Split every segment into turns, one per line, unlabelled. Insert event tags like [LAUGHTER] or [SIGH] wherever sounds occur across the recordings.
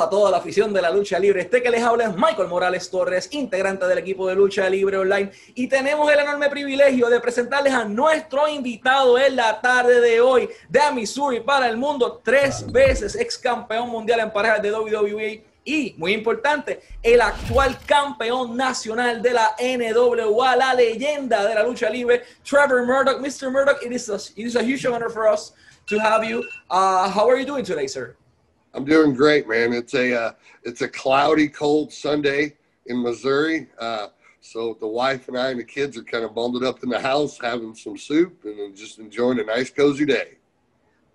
A toda la afición de la lucha libre. Este que les habla es Michael Morales Torres, integrante del equipo de lucha libre online. Y tenemos el enorme privilegio de presentarles a nuestro invitado en la tarde de hoy de Missouri para el mundo, tres veces ex campeón mundial en parejas de WWE. Y, muy importante, el actual campeón nacional de la NWA, la leyenda de la lucha libre, Trevor Murdoch. Mr. Murdoch, it is a, it is a huge honor for us to have you. Uh, how are you doing today, sir?
I'm doing great, man. It's a uh, it's a cloudy, cold Sunday in Missouri. Uh, so the wife and I and the kids are kind of bundled up in the house, having some soup and just enjoying a nice, cozy day.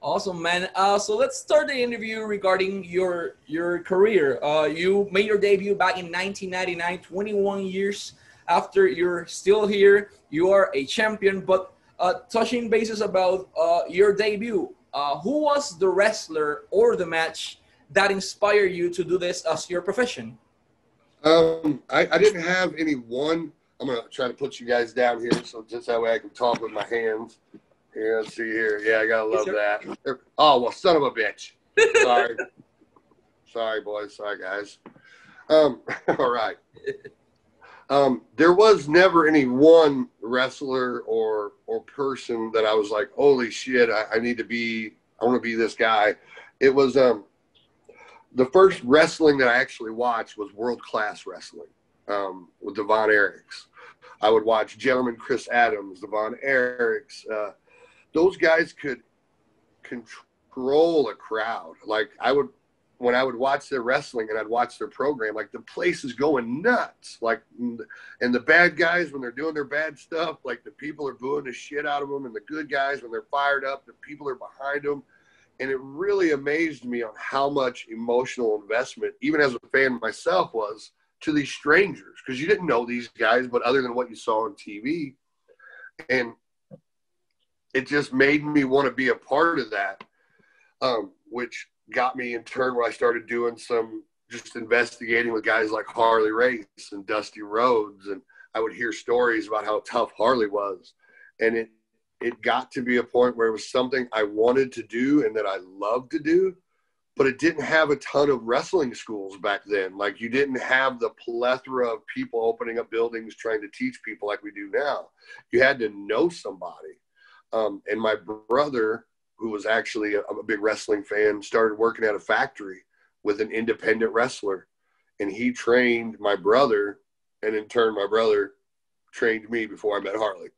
Awesome, man. Uh, so let's start the interview regarding your your career. Uh, you made your debut back in 1999, 21 years after you're still here. You are a champion, but uh, touching bases about uh, your debut uh, who was the wrestler or the match that inspired you to do this as your profession?
Um, I, I didn't have any one. I'm gonna try to put you guys down here, so just that way I can talk with my hands. Here, let's see here. Yeah, I gotta love that. Oh well, son of a bitch. Sorry, [LAUGHS] sorry, boys. Sorry, guys. Um, [LAUGHS] all right. Um, there was never any one wrestler or or person that I was like, holy shit, I, I need to be. I want to be this guy. It was um, the first wrestling that I actually watched was world class wrestling um, with Devon Von I would watch Gentleman Chris Adams, Devon Von Uh, those guys could control a crowd. Like I would when I would watch their wrestling and I'd watch their program, like the place is going nuts. Like, and the bad guys, when they're doing their bad stuff, like the people are booing the shit out of them. And the good guys, when they're fired up, the people are behind them. And it really amazed me on how much emotional investment, even as a fan myself, was to these strangers because you didn't know these guys, but other than what you saw on TV. And it just made me want to be a part of that, um, which got me in turn where I started doing some just investigating with guys like Harley Race and Dusty Rhodes, and I would hear stories about how tough Harley was, and it it got to be a point where it was something I wanted to do and that I loved to do, but it didn't have a ton of wrestling schools back then. Like you didn't have the plethora of people opening up buildings trying to teach people like we do now. You had to know somebody. Um, and my brother who was actually a, a big wrestling fan, started working at a factory with an independent wrestler. And he trained my brother, and in turn, my brother trained me before I met Harley.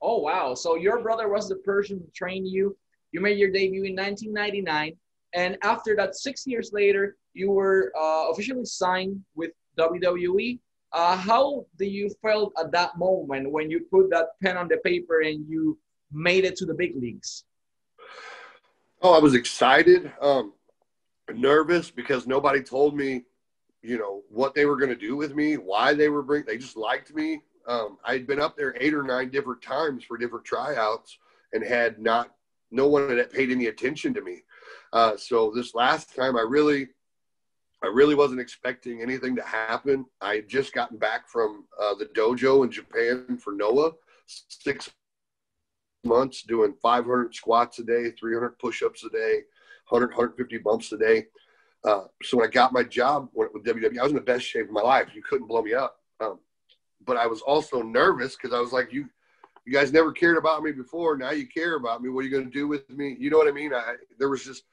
Oh, wow. So your brother was the person who trained you. You made your debut in 1999. And after that, six years later, you were uh, officially signed with WWE. Uh, how do you felt at that moment when you put that pen on the paper and you made it to the big leagues?
Oh, I was excited, um, nervous because nobody told me, you know, what they were going to do with me, why they were bring. They just liked me. Um, I'd been up there eight or nine different times for different tryouts and had not, no one had paid any attention to me. Uh, so this last time, I really, I really wasn't expecting anything to happen. I had just gotten back from uh, the dojo in Japan for Noah six months doing 500 squats a day, 300 push-ups a day, 100, 150 bumps a day. Uh, so when I got my job with WWE, I was in the best shape of my life. You couldn't blow me up. Um, but I was also nervous because I was like, you, you guys never cared about me before. Now you care about me. What are you going to do with me? You know what I mean? I, there was just,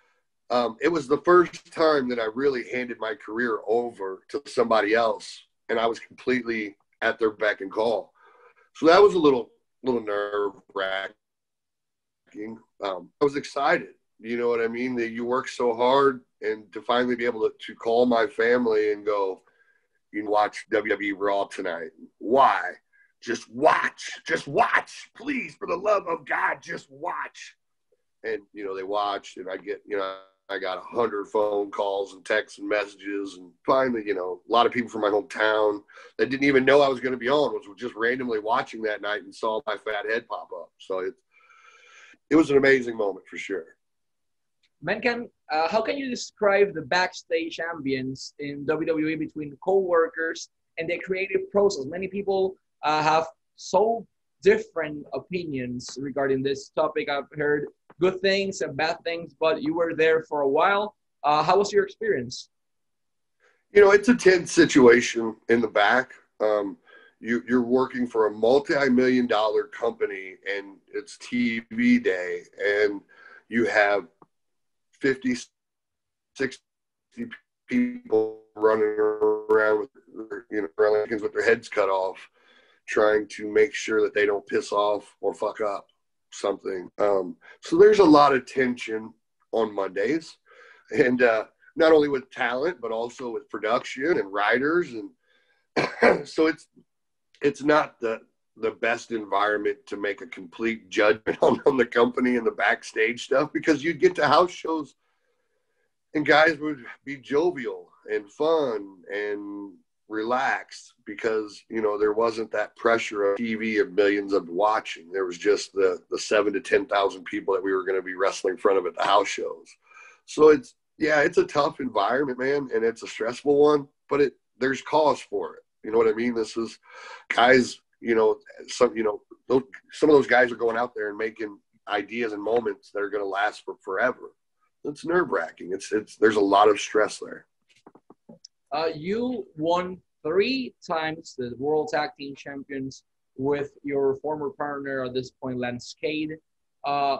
um, it was the first time that I really handed my career over to somebody else, and I was completely at their beck and call. So that was a little, little nerve wracking um, I was excited. You know what I mean? That you work so hard and to finally be able to, to call my family and go, you can watch WWE Raw tonight. Why? Just watch. Just watch. Please, for the love of God, just watch. And, you know, they watched and I get, you know, I got a hundred phone calls and texts and messages, and finally, you know, a lot of people from my hometown that didn't even know I was going to be on was just randomly watching that night and saw my fat head pop up. So it's it was an amazing moment for sure.
Man, can uh, how can you describe the backstage ambience in WWE between co-workers and the creative process? Many people uh, have so different opinions regarding this topic. I've heard good things and bad things, but you were there for a while. Uh, how was your experience?
You know, it's a tense situation in the back. Um, you, you're working for a multi-million dollar company and it's TV day and you have 50, 60 people running around with, you know, with their heads cut off, trying to make sure that they don't piss off or fuck up something. Um, so there's a lot of tension on Mondays and, uh, not only with talent, but also with production and writers. And [CLEARS THROAT] so it's, it's not the the best environment to make a complete judgment [LAUGHS] on, on the company and the backstage stuff because you'd get to house shows and guys would be jovial and fun and relaxed because you know there wasn't that pressure of TV of millions of watching. There was just the the seven to ten thousand people that we were going to be wrestling in front of at the house shows. So it's yeah, it's a tough environment, man, and it's a stressful one, but it there's cause for it. You know what I mean? This is guys, you know, some, you know, those, some of those guys are going out there and making ideas and moments that are going to last for forever. It's nerve wracking. It's, it's, there's a lot of stress there.
Uh, you won three times the World Tag Team Champions with your former partner at this point, Lance Cade. Uh,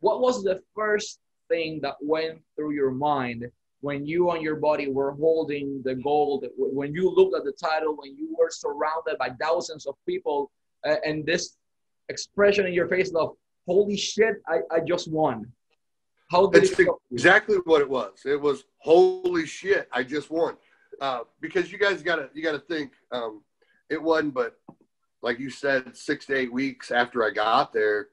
what was the first thing that went through your mind when you and your body were holding the gold, when you looked at the title, when you were surrounded by thousands of people, uh, and this expression in your face of "Holy shit, I, I just won."
How did That's it exactly what it was. It was "Holy shit, I just won," uh, because you guys got to you got to think um, it wasn't, but like you said, six to eight weeks after I got there,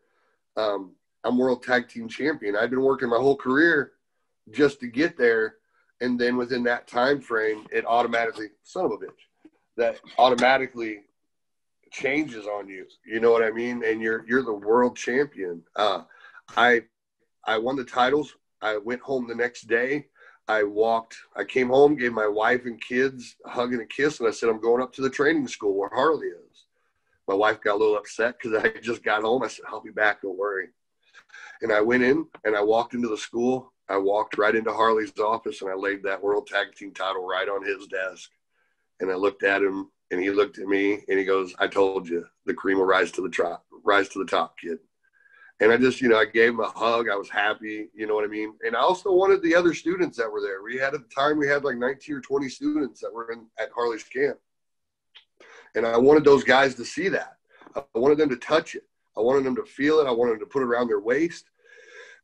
um, I'm world tag team champion. i've been working my whole career just to get there. And then within that time frame, it automatically, son of a bitch, that automatically changes on you. You know what I mean? And you're you're the world champion. Uh, I I won the titles. I went home the next day. I walked. I came home, gave my wife and kids a hug and a kiss, and I said, "I'm going up to the training school where Harley is." My wife got a little upset because I just got home. I said, "I'll be back. Don't worry." And I went in and I walked into the school I walked right into Harley's office and I laid that world tag team title right on his desk. And I looked at him and he looked at me and he goes, I told you the cream will rise to the top, rise to the top, kid. And I just, you know, I gave him a hug. I was happy, you know what I mean? And I also wanted the other students that were there. We had at the time, we had like 19 or 20 students that were in at Harley's camp. And I wanted those guys to see that. I wanted them to touch it. I wanted them to feel it. I wanted them to put it around their waist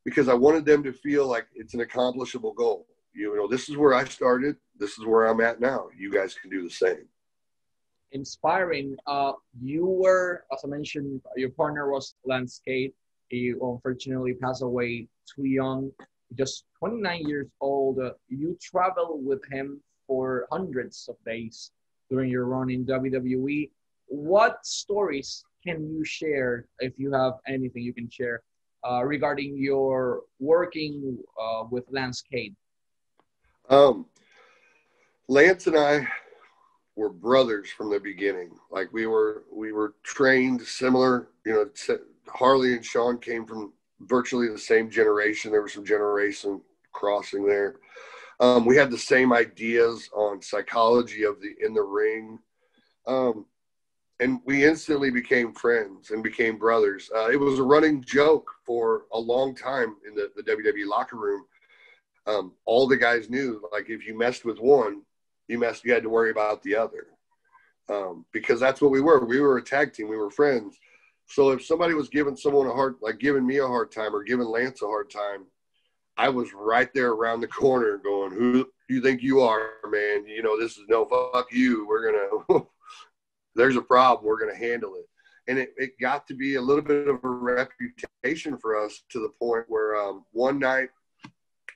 because I wanted them to feel like it's an accomplishable goal. You know, this is where I started. This is where I'm at now. You guys can do the same.
Inspiring. Uh, you were, as I mentioned, your partner was Lance Cade. He unfortunately passed away too young, just 29 years old. Uh, you traveled with him for hundreds of days during your run in WWE. What stories can you share, if you have anything you can share, uh, regarding your working uh, with Lance Cade?
Um, Lance and I were brothers from the beginning. Like we were, we were trained similar. You know, Harley and Shawn came from virtually the same generation. There was some generation crossing there. Um, we had the same ideas on psychology of the in the ring. Um, and we instantly became friends and became brothers. Uh, it was a running joke for a long time in the, the WWE locker room. Um, all the guys knew, like, if you messed with one, you messed, you had to worry about the other. Um, because that's what we were. We were a tag team. We were friends. So if somebody was giving someone a hard, like giving me a hard time or giving Lance a hard time, I was right there around the corner going, who do you think you are, man? You know, this is no fuck you. We're to, [LAUGHS] there's a problem, we're to handle it. And it, it got to be a little bit of a reputation for us to the point where um, one night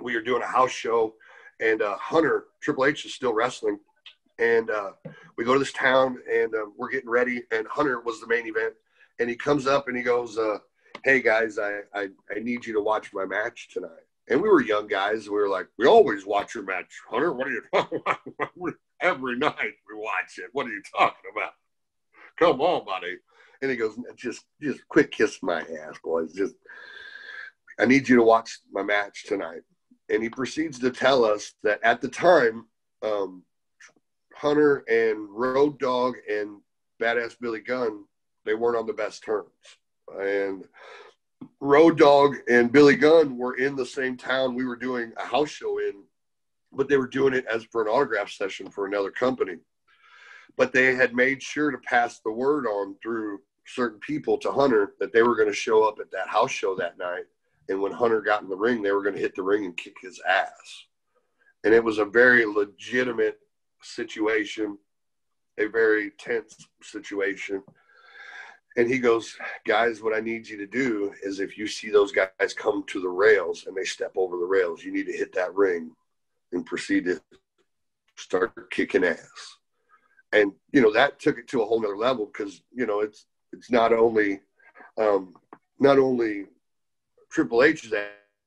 we were doing a house show and uh, Hunter, Triple H is still wrestling. And uh, we go to this town and uh, we're getting ready. And Hunter was the main event. And he comes up and he goes, uh, Hey guys, I, I, I need you to watch my match tonight. And we were young guys. We were like, we always watch your match, Hunter. What are you [LAUGHS] talking about? Every night we watch it. What are you talking about? come on, buddy. And he goes, just, just quick kiss my ass, boys. Just, I need you to watch my match tonight. and he proceeds to tell us that at the time, um, Hunter and Road Dog and Badass Billy Gunn, they weren't on the best terms. And Road Dog and Billy Gunn were in the same town we were doing a house show in, but they were doing it as for an autograph session for another company. But they had made sure to pass the word on through certain people to Hunter that they were going to show up at that house show that night. And when Hunter got in the ring, they were going to hit the ring and kick his ass. And it was a very legitimate situation, a very tense situation. And he goes, Guys, what I need you to do is if you see those guys come to the rails and they step over the rails, you need to hit that ring and proceed to start kicking ass. And, you know, that took it to a whole nother level because, you know, it's, it's not only, um, not only Triple H is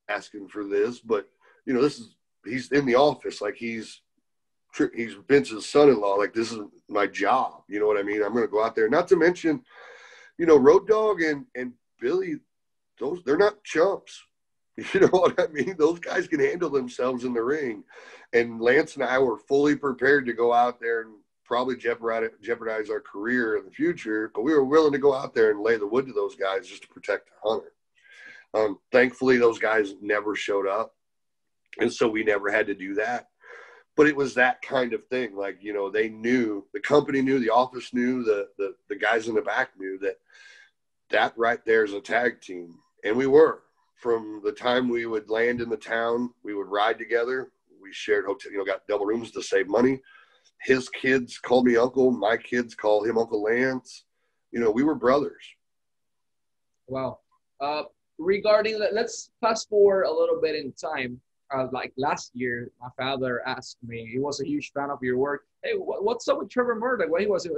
asking for this, but, you know, this is, he's in the office. Like he's, he's Vince's son-in-law. Like this is my job. You know what I mean? I'm going to go out there. Not to mention, you know, Road Dog and and Billy, those they're not chumps. [LAUGHS] You know what I mean? Those guys can handle themselves in the ring. And Lance and I were fully prepared to go out there and probably jeopardize, jeopardize our career in the future, but we were willing to go out there and lay the wood to those guys just to protect Hunter. Um, thankfully, those guys never showed up. And so we never had to do that. But it was that kind of thing. Like, you know, they knew, the company knew, the office knew, the, the, the guys in the back knew that that right there is a tag team. And we were. From the time we would land in the town, we would ride together. We shared hotel, you know, got double rooms to save money. His kids called me uncle. My kids call him Uncle Lance. You know, we were brothers.
Wow. Uh, regarding, let's fast forward a little bit in time. Uh, like last year, my father asked me, he was a huge fan of your work. Hey, what's up with Trevor Murdoch? What he was,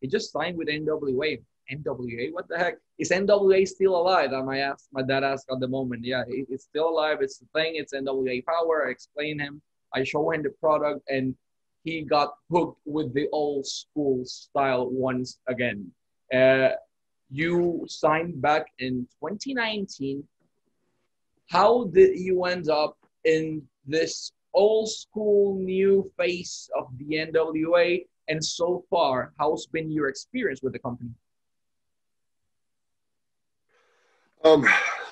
he just signed with NWA. NWA. What the heck? Is NWA still alive? And my ask my dad asked at the moment. Yeah, it's still alive. It's the thing. It's NWA Power. I explain him. I show him the product, and he got hooked with the old school style once again. Uh, you signed back in 2019. How did you end up in this old school new face of the NWA? And so far, how's been your experience with the company?
Um,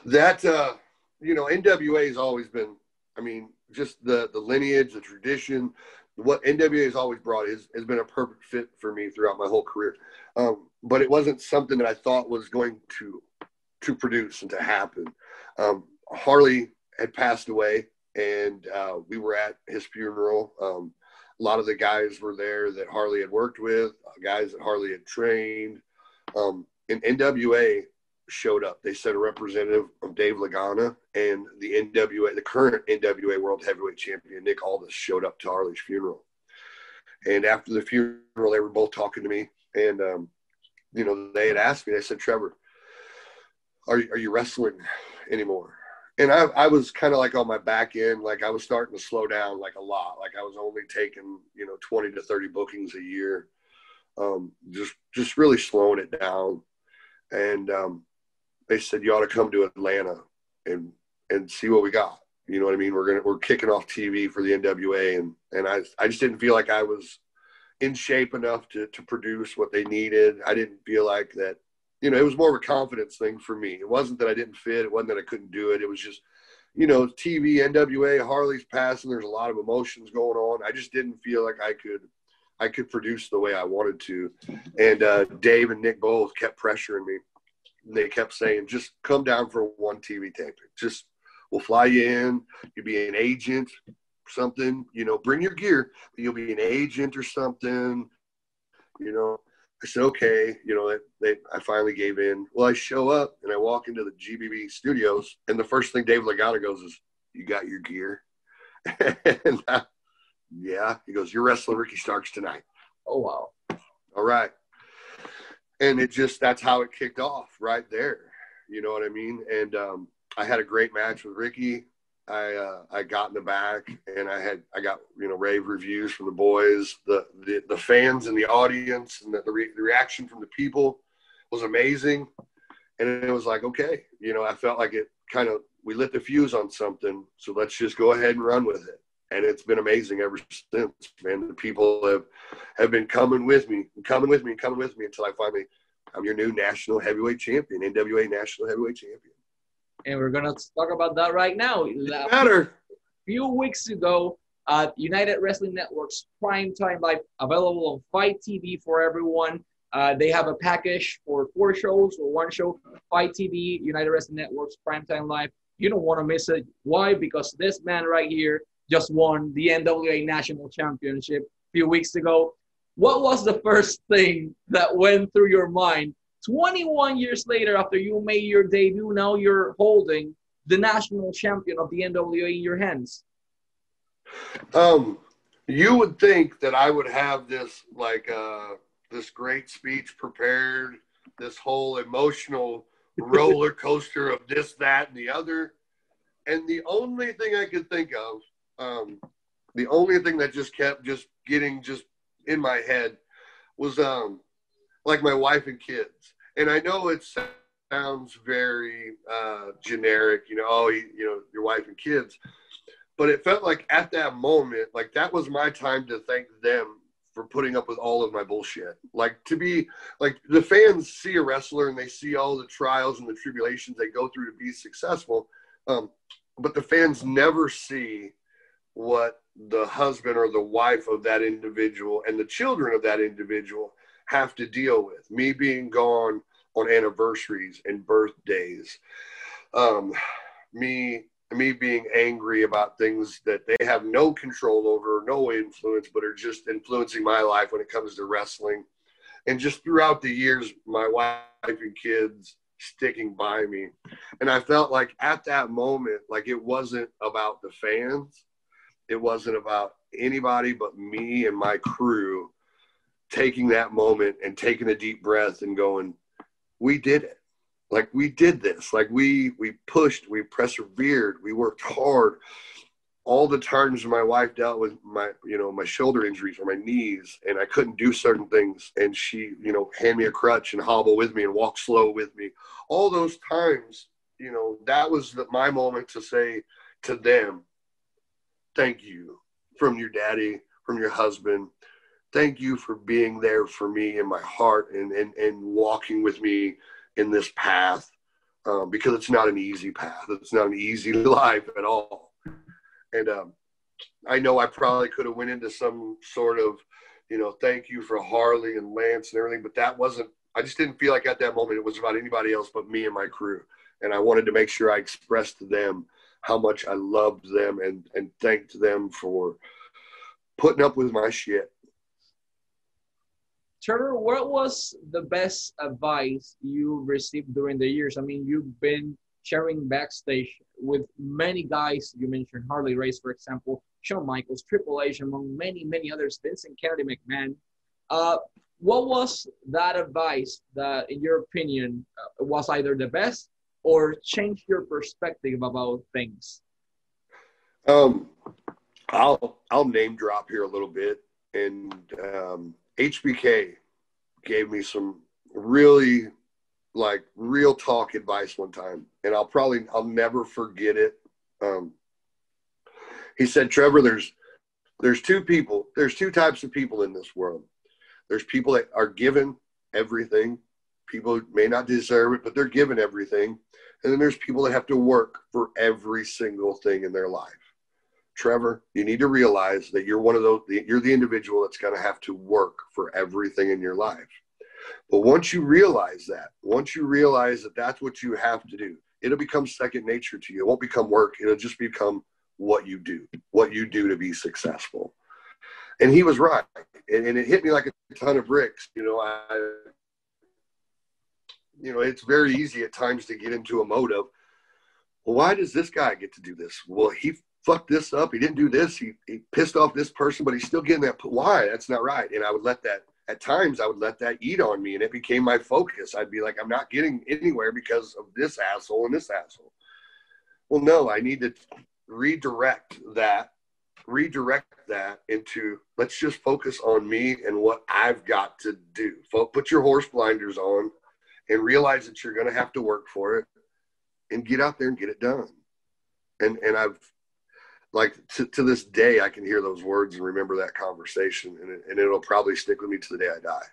that uh, you know, NWA has always been. I mean, just the the lineage, the tradition, what NWA has always brought is has been a perfect fit for me throughout my whole career. Um, but it wasn't something that I thought was going to to produce and to happen. Um, Harley had passed away, and uh, we were at his funeral. Um, a lot of the guys were there that Harley had worked with, guys that Harley had trained. Um, and NWA showed up. They sent a representative of Dave Lagana and the NWA, the current NWA World Heavyweight Champion Nick Aldis showed up to Harley's funeral. And after the funeral, they were both talking to me, and um, you know they had asked me. They said, "Trevor, are are you wrestling anymore?" And I, I was kind of like on my back end, like I was starting to slow down like a lot. Like I was only taking you know twenty to thirty bookings a year, um, just just really slowing it down. And um, they said you ought to come to Atlanta and and see what we got. You know what I mean? We're gonna we're kicking off TV for the NWA, and and I I just didn't feel like I was in shape enough to to produce what they needed. I didn't feel like that. You know, it was more of a confidence thing for me. It wasn't that I didn't fit. It wasn't that I couldn't do it. It was just, you know, TV, NWA, Harley's passing. There's a lot of emotions going on. I just didn't feel like I could I could produce the way I wanted to. And uh, Dave and Nick both kept pressuring me they kept saying, just come down for one TV taping. Just we'll fly you in. You'll be an agent, something. You know, bring your gear. You'll be an agent or something. You know, I said okay. You know, they, I finally gave in. Well, I show up and I walk into the GPB studios, and the first thing Dave Lagana goes is, "You got your gear?" [LAUGHS] and uh, yeah, he goes, "You're wrestling Ricky Starks tonight."
Oh wow!
All right and it just that's how it kicked off right there. You know what I mean? And um, I had a great match with Ricky. I uh, I got in the back and I had I got you know rave reviews from the boys, the the, the fans and the audience, and the, the, re- the reaction from the people was amazing. And it was like okay, you know, I felt like it kind of we lit the fuse on something. So let's just go ahead and run with it. And it's been amazing ever since, man. The people have have been coming with me, coming with me, coming with me until I finally, I'm your new national heavyweight champion, NWA national heavyweight champion.
And we're gonna talk about that right now.
Matter. A
few weeks ago, uh, United Wrestling Network's Prime Time Live available on FITE TV for everyone. Uh, they have a package for four shows or one show, FITE TV, United Wrestling Network's Primetime Live. You don't want to miss it. Why? Because this man right here just won the NWA National Championship a few weeks ago. What was the first thing that went through your mind 21 years later after you made your debut? Now you're holding the national champion of the NWA in your hands.
Um, you would think that I would have this like uh this great speech prepared, this whole emotional [LAUGHS] roller coaster of this, that, and the other. And the only thing I could think of, um, the only thing that just kept just getting just in my head was um, like my wife and kids. And I know it sounds very uh, generic, you know, oh, you know, your wife and kids. But it felt like at that moment, like that was my time to thank them for putting up with all of my bullshit. Like to be like the fans see a wrestler and they see all the trials and the tribulations they go through to be successful. Um, but the fans never see what the husband or the wife of that individual and the children of that individual have to deal with. Me being gone on anniversaries and birthdays. Um, me me being angry about things that they have no control over, no influence, but are just influencing my life when it comes to wrestling. And just throughout the years, my wife and kids sticking by me. And I felt like at that moment, like it wasn't about the fans, it wasn't about anybody but me and my crew taking that moment and taking a deep breath and going, we did it. Like we did this. Like we we pushed we persevered we worked hard. All the times my wife dealt with my you know my shoulder injuries or my knees and i couldn't do certain things and she you know hand me a crutch and hobble with me and walk slow with me. All those times you know that was the, my moment to say to them thank you from your daddy from your husband thank you for being there for me in my heart and and, and walking with me in this path um, because it's not an easy path. It's not an easy [LAUGHS] life at all. And um, I know I probably could have went into some sort of, you know, thank you for Harley and Lance and everything, but that wasn't. I just didn't feel like at that moment it was about anybody else but me and my crew. And I wanted to make sure I expressed to them how much I loved them and and thanked them for putting up with my shit
Trevor, what was the best advice you received during the years? I mean, you've been sharing backstage with many guys. You mentioned Harley Race, for example, Shawn Michaels, Triple H, among many, many others, Vincent Kennedy McMahon. Uh, what was that advice that, in your opinion, uh, was either the best or changed your perspective about things?
Um, I'll I'll name drop here a little bit, and um, HBK gave me some really like real talk advice one time, and I'll probably I'll never forget it. Um, he said, "Trevor, there's there's two people. There's two types of people in this world. There's people that are given everything. People may not deserve it, but they're given everything. And then there's people that have to work for every single thing in their life. Trevor, you need to realize that you're one of those, you're the individual that's going to have to work for everything in your life. But once you realize that, once you realize that that's what you have to do, it'll become second nature to you. It won't become work, it'll just become what you do, what you do to be successful. And he was right. And, and it hit me like a ton of bricks. You know, I, you know, it's very easy at times to get into a mode of, well, why does this guy get to do this? Well, he fucked this up. He didn't do this. He, he pissed off this person, but he's still getting that. Why? That's not right. And I would let that, at times, I would let that eat on me and it became my focus. I'd be like, I'm not getting anywhere because of this asshole and this asshole. Well, no, I need to redirect that, redirect that into let's just focus on me and what I've got to do. Put your horse blinders on and realize that you're going to have to work for it and get out there and get it done and and I've like to, to this day I can hear those words and remember that conversation, and it, and it'll probably stick with me to the day I die.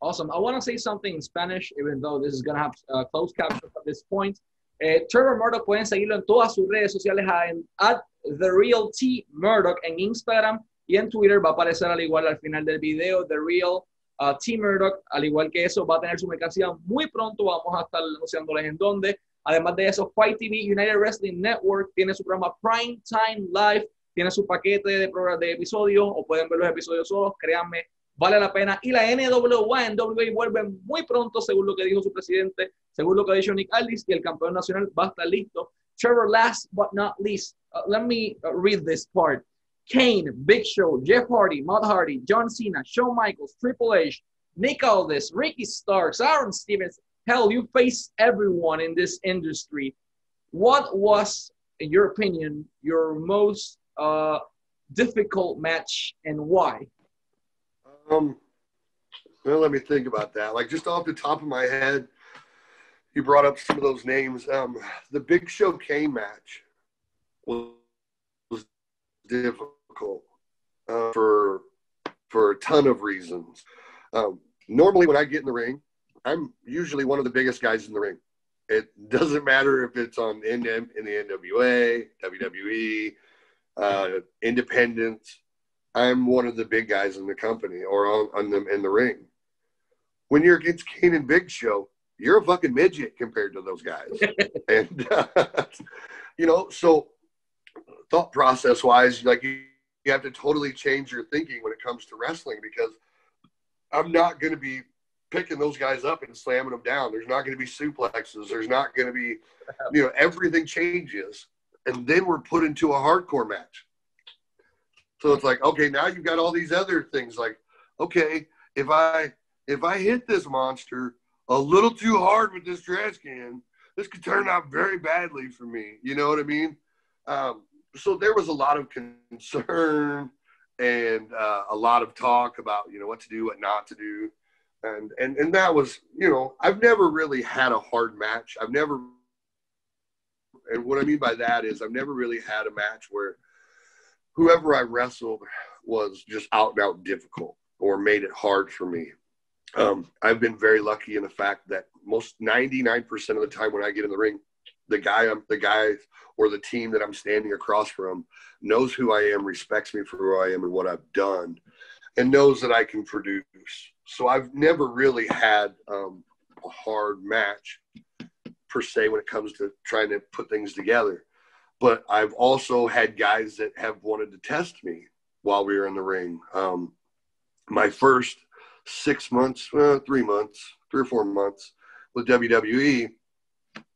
Awesome. I want to say something in Spanish, even though this is going to have uh, closed captions at this point. Eh, Trevor Murdoch pueden seguirlo en todas sus redes sociales en at The Real T Murdoch en Instagram y en Twitter va a aparecer al igual al final del video The Real uh, T Murdoch. Al igual que eso, va a tener su mercancía muy pronto. Vamos a estar anunciándoles en dónde. Además de eso, Fight TV United Wrestling Network tiene su programa Prime Time Live, tiene su paquete de, de episodios o pueden ver los episodios solos. Créanme, vale la pena. Y la NWA en WWE vuelve muy pronto, según lo que dijo su presidente, según lo que ha dicho Nick Aldis, y el campeón nacional va a estar listo. Trevor, last but not least, uh, let me uh, read this part. Kane, Big Show, Jeff Hardy, Matt Hardy, John Cena, Shawn Michaels, Triple H, Nick Aldis, Ricky Starks, Aaron Stevens. Hell, you face everyone in this industry. What was, in your opinion, your most uh, difficult match and why?
Um, well, let me think about that. Like just off the top of my head, you brought up some of those names. Um, the Big Show K match was, difficult uh, for for a ton of reasons. Um, normally, when I get in the ring, I'm usually one of the biggest guys in the ring. It [LAUGHS] doesn't matter if it's on in, in the NWA, WWE, uh, Independence. I'm one of the big guys in the company or on, on them in the ring. When you're against Kane and Big Show, you're a fucking midget compared to those guys. [LAUGHS] and, uh, you know, so thought process wise, like you, you have to totally change your thinking when it comes to wrestling because I'm not going to be picking those guys up and slamming them down. There's not going to be suplexes. There's not going to be, you know, everything changes. And then we're put into a hardcore match. So it's like, okay, now you've got all these other things like, okay, if I if I hit this monster a little too hard with this trash can, this could turn out very badly for me. You know what I mean? Um, so there was a lot of concern and uh, a lot of talk about you know what to do, what not to do, and and and that was you know I've never really had a hard match. I've never, and what I mean by that is I've never really had a match where whoever I wrestled was just out and out difficult or made it hard for me. Um, I've been very lucky in the fact that most 99% of the time when I get in the ring, the guy I'm the guy or the team that I'm standing across from knows who I am, respects me for who I am and what I've done, and knows that I can produce. So I've never really had um, a hard match per se when it comes to trying to put things together but I've also had guys that have wanted to test me while we were in the ring. Um, my first six months, well, three months, three or four months with WWE,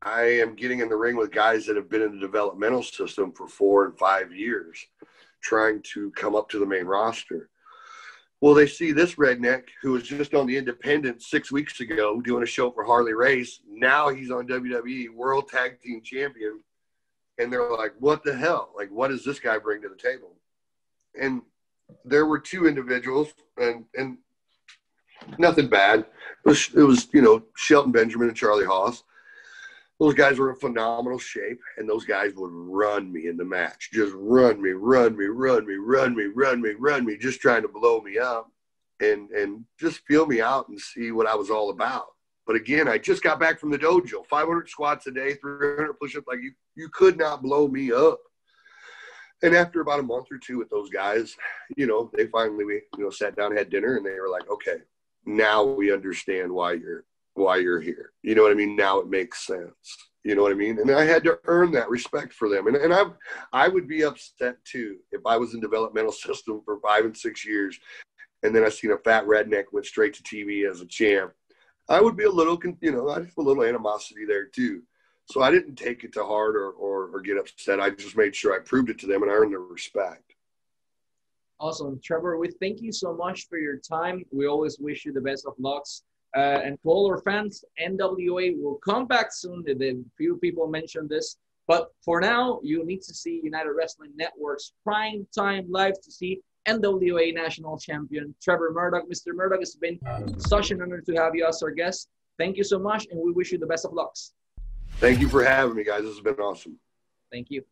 I am getting in the ring with guys that have been in the developmental system for four and five years, trying to come up to the main roster. Well, they see this redneck who was just on the independent six weeks ago doing a show for Harley Race. Now he's on WWE World Tag Team Champion and they're like, "What the hell? Like, what does this guy bring to the table?" And there were two individuals, and and nothing bad. It was, it was you know Shelton Benjamin and Charlie Haas. Those guys were in phenomenal shape, and those guys would run me in the match, just run me, run me, run me, run me, run me, run me, just trying to blow me up, and and just feel me out and see what I was all about. But again, I just got back from the dojo, 500 squats a day, 300 push-ups. Like you, you could not blow me up. And after about a month or two with those guys, you know, they finally we you know sat down, had dinner, and they were like, okay, now we understand why you're why you're here. You know what I mean? Now it makes sense. You know what I mean? And I had to earn that respect for them. And, and I, I would be upset too if I was in developmental [LAUGHS] system for five and six years, and then I seen a fat redneck went straight to TV as a champ I would be a little, you know, I have a little animosity there too. So I didn't take it to heart or, or, or get upset. I just made sure I proved it to them and I earned their respect.
Awesome. Trevor, we thank you so much for your time. We always wish you the best of lucks. Uh, and to all our fans, NWA will come back soon. The few people mentioned this. But for now, you need to see United Wrestling Network's prime time live to see NWA National Champion Trevor Murdoch. Mr. Murdoch, it's been such an honor to have you as our guest. Thank you so much, and we wish you the best of lucks.
Thank you for having me, guys. This has been awesome.
Thank you.